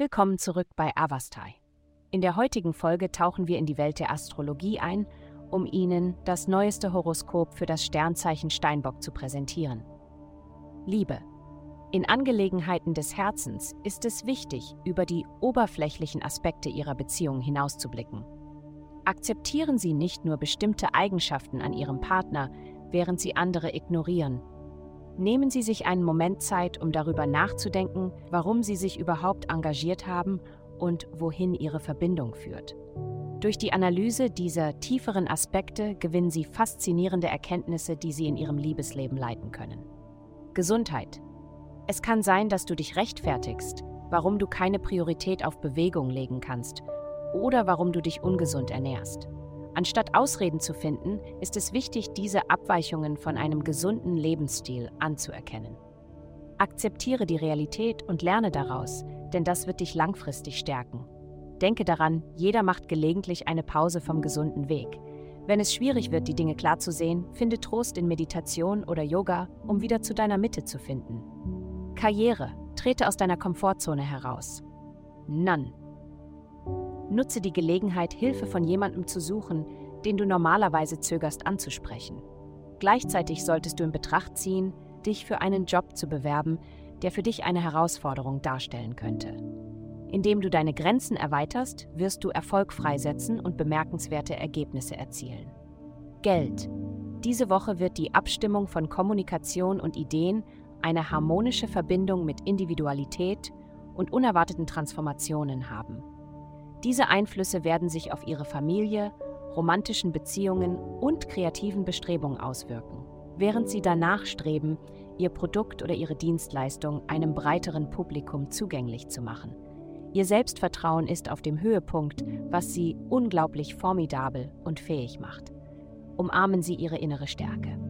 Willkommen zurück bei Avastai. In der heutigen Folge tauchen wir in die Welt der Astrologie ein, um Ihnen das neueste Horoskop für das Sternzeichen Steinbock zu präsentieren. Liebe. In Angelegenheiten des Herzens ist es wichtig, über die oberflächlichen Aspekte Ihrer Beziehung hinauszublicken. Akzeptieren Sie nicht nur bestimmte Eigenschaften an Ihrem Partner, während Sie andere ignorieren Nehmen Sie sich einen Moment Zeit, um darüber nachzudenken, warum Sie sich überhaupt engagiert haben und wohin Ihre Verbindung führt. Durch die Analyse dieser tieferen Aspekte gewinnen Sie faszinierende Erkenntnisse, die Sie in Ihrem Liebesleben leiten können. Gesundheit. Es kann sein, dass du dich rechtfertigst, warum du keine Priorität auf Bewegung legen kannst oder warum du dich ungesund ernährst. Anstatt Ausreden zu finden, ist es wichtig, diese Abweichungen von einem gesunden Lebensstil anzuerkennen. Akzeptiere die Realität und lerne daraus, denn das wird dich langfristig stärken. Denke daran, jeder macht gelegentlich eine Pause vom gesunden Weg. Wenn es schwierig wird, die Dinge klar zu sehen, finde Trost in Meditation oder Yoga, um wieder zu deiner Mitte zu finden. Karriere. Trete aus deiner Komfortzone heraus. None. Nutze die Gelegenheit, Hilfe von jemandem zu suchen, den du normalerweise zögerst anzusprechen. Gleichzeitig solltest du in Betracht ziehen, dich für einen Job zu bewerben, der für dich eine Herausforderung darstellen könnte. Indem du deine Grenzen erweiterst, wirst du Erfolg freisetzen und bemerkenswerte Ergebnisse erzielen. Geld. Diese Woche wird die Abstimmung von Kommunikation und Ideen eine harmonische Verbindung mit Individualität und unerwarteten Transformationen haben. Diese Einflüsse werden sich auf ihre Familie, romantischen Beziehungen und kreativen Bestrebungen auswirken, während sie danach streben, ihr Produkt oder ihre Dienstleistung einem breiteren Publikum zugänglich zu machen. Ihr Selbstvertrauen ist auf dem Höhepunkt, was sie unglaublich formidabel und fähig macht. Umarmen Sie Ihre innere Stärke.